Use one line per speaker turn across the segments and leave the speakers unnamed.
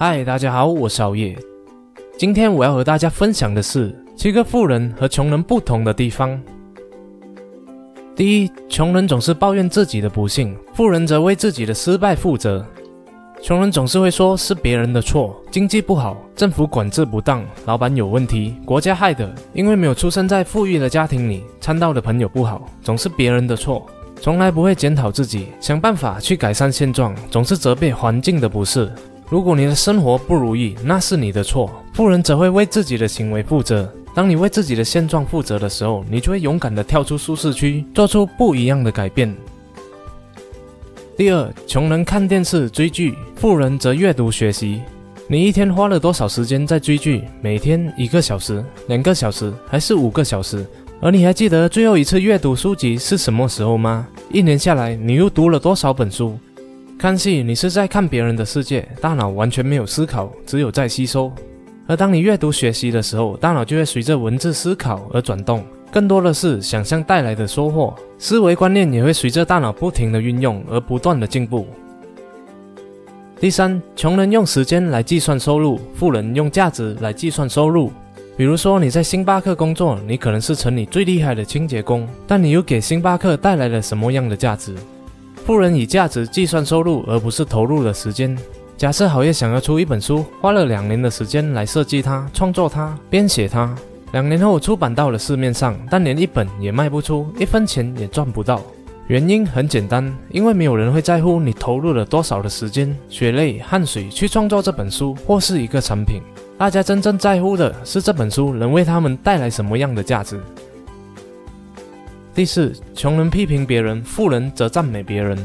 嗨，大家好，我是熬夜。今天我要和大家分享的是七个富人和穷人不同的地方。第一，穷人总是抱怨自己的不幸，富人则为自己的失败负责。穷人总是会说是别人的错，经济不好，政府管制不当，老板有问题，国家害的，因为没有出生在富裕的家庭里，参到的朋友不好，总是别人的错，从来不会检讨自己，想办法去改善现状，总是责备环境的不是。如果你的生活不如意，那是你的错。富人则会为自己的行为负责。当你为自己的现状负责的时候，你就会勇敢地跳出舒适区，做出不一样的改变。第二，穷人看电视追剧，富人则阅读学习。你一天花了多少时间在追剧？每天一个小时、两个小时，还是五个小时？而你还记得最后一次阅读书籍是什么时候吗？一年下来，你又读了多少本书？看戏，你是在看别人的世界，大脑完全没有思考，只有在吸收；而当你阅读学习的时候，大脑就会随着文字思考而转动，更多的是想象带来的收获，思维观念也会随着大脑不停的运用而不断的进步。第三，穷人用时间来计算收入，富人用价值来计算收入。比如说你在星巴克工作，你可能是城里最厉害的清洁工，但你又给星巴克带来了什么样的价值？富人以价值计算收入，而不是投入的时间。假设好业想要出一本书，花了两年的时间来设计它、创作它、编写它，两年后出版到了市面上，但连一本也卖不出，一分钱也赚不到。原因很简单，因为没有人会在乎你投入了多少的时间、血泪、汗水去创作这本书或是一个产品。大家真正在乎的是这本书能为他们带来什么样的价值。第四，穷人批评别人，富人则赞美别人。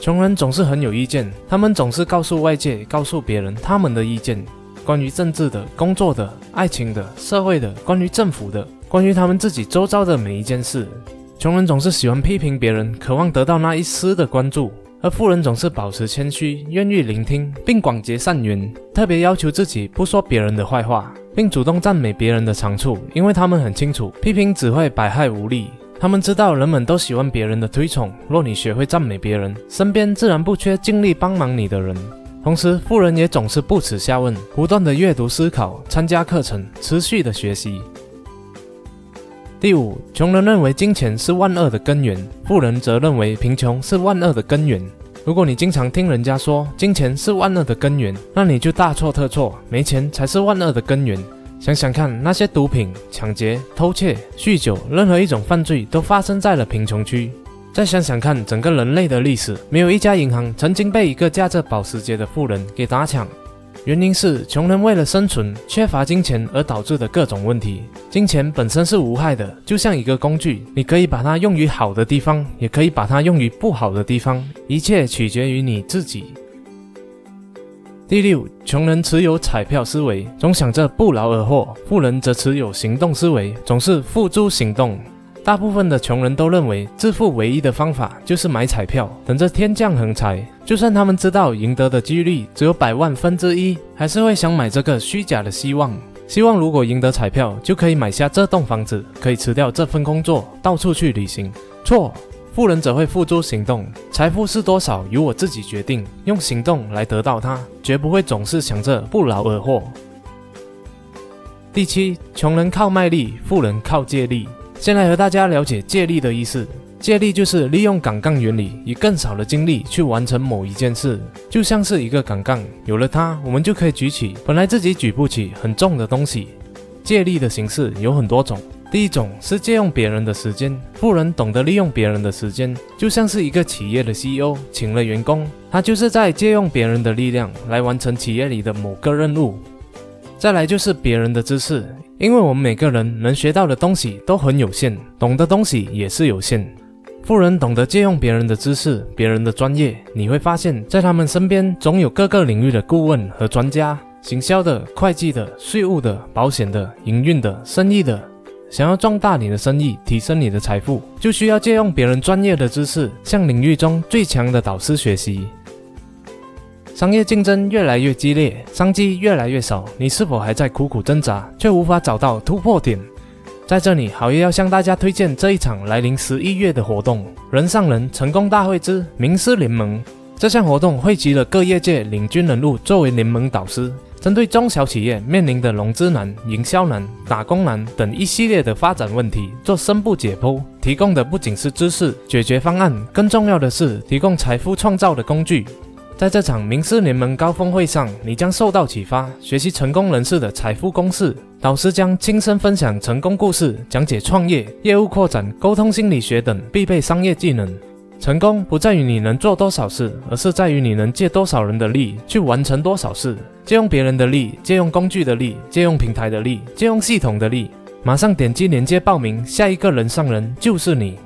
穷人总是很有意见，他们总是告诉外界、告诉别人他们的意见，关于政治的、工作的、爱情的、社会的，关于政府的，关于他们自己周遭的每一件事。穷人总是喜欢批评别人，渴望得到那一丝的关注；而富人总是保持谦虚，愿意聆听，并广结善缘，特别要求自己不说别人的坏话，并主动赞美别人的长处，因为他们很清楚，批评只会百害无利。他们知道人们都喜欢别人的推崇，若你学会赞美别人，身边自然不缺尽力帮忙你的人。同时，富人也总是不耻下问，不断的阅读思考，参加课程，持续的学习。第五，穷人认为金钱是万恶的根源，富人则认为贫穷是万恶的根源。如果你经常听人家说金钱是万恶的根源，那你就大错特错，没钱才是万恶的根源。想想看，那些毒品、抢劫、偷窃、酗酒，任何一种犯罪都发生在了贫穷区。再想想看，整个人类的历史，没有一家银行曾经被一个驾着保时捷的富人给打抢。原因是穷人为了生存，缺乏金钱而导致的各种问题。金钱本身是无害的，就像一个工具，你可以把它用于好的地方，也可以把它用于不好的地方，一切取决于你自己。第六，穷人持有彩票思维，总想着不劳而获；富人则持有行动思维，总是付诸行动。大部分的穷人都认为，致富唯一的方法就是买彩票，等着天降横财。就算他们知道赢得的几率只有百万分之一，还是会想买这个虚假的希望。希望如果赢得彩票，就可以买下这栋房子，可以辞掉这份工作，到处去旅行。错。富人则会付诸行动，财富是多少由我自己决定，用行动来得到它，绝不会总是想着不劳而获。第七，穷人靠卖力，富人靠借力。先来和大家了解借力的意思。借力就是利用杠杆原理，以更少的精力去完成某一件事，就像是一个杠杆，有了它，我们就可以举起本来自己举不起很重的东西。借力的形式有很多种。第一种是借用别人的时间，富人懂得利用别人的时间，就像是一个企业的 CEO 请了员工，他就是在借用别人的力量来完成企业里的某个任务。再来就是别人的知识，因为我们每个人能学到的东西都很有限，懂的东西也是有限。富人懂得借用别人的知识、别人的专业，你会发现在他们身边总有各个领域的顾问和专家，行销的、会计的、税务的、保险的、营运的、生意的。想要壮大你的生意，提升你的财富，就需要借用别人专业的知识，向领域中最强的导师学习。商业竞争越来越激烈，商机越来越少，你是否还在苦苦挣扎，却无法找到突破点？在这里，好爷要向大家推荐这一场来临十一月的活动——人上人成功大会之名师联盟。这项活动汇集了各业界领军人物作为联盟导师，针对中小企业面临的融资难、营销难、打工难等一系列的发展问题做深部解剖。提供的不仅是知识、解决方案，更重要的是提供财富创造的工具。在这场名师联盟高峰会上，你将受到启发，学习成功人士的财富公式。导师将亲身分享成功故事，讲解创业、业务扩展、沟通心理学等必备商业技能。成功不在于你能做多少事，而是在于你能借多少人的力去完成多少事。借用别人的力，借用工具的力，借用平台的力，借用系统的力。马上点击链接报名，下一个人上人就是你。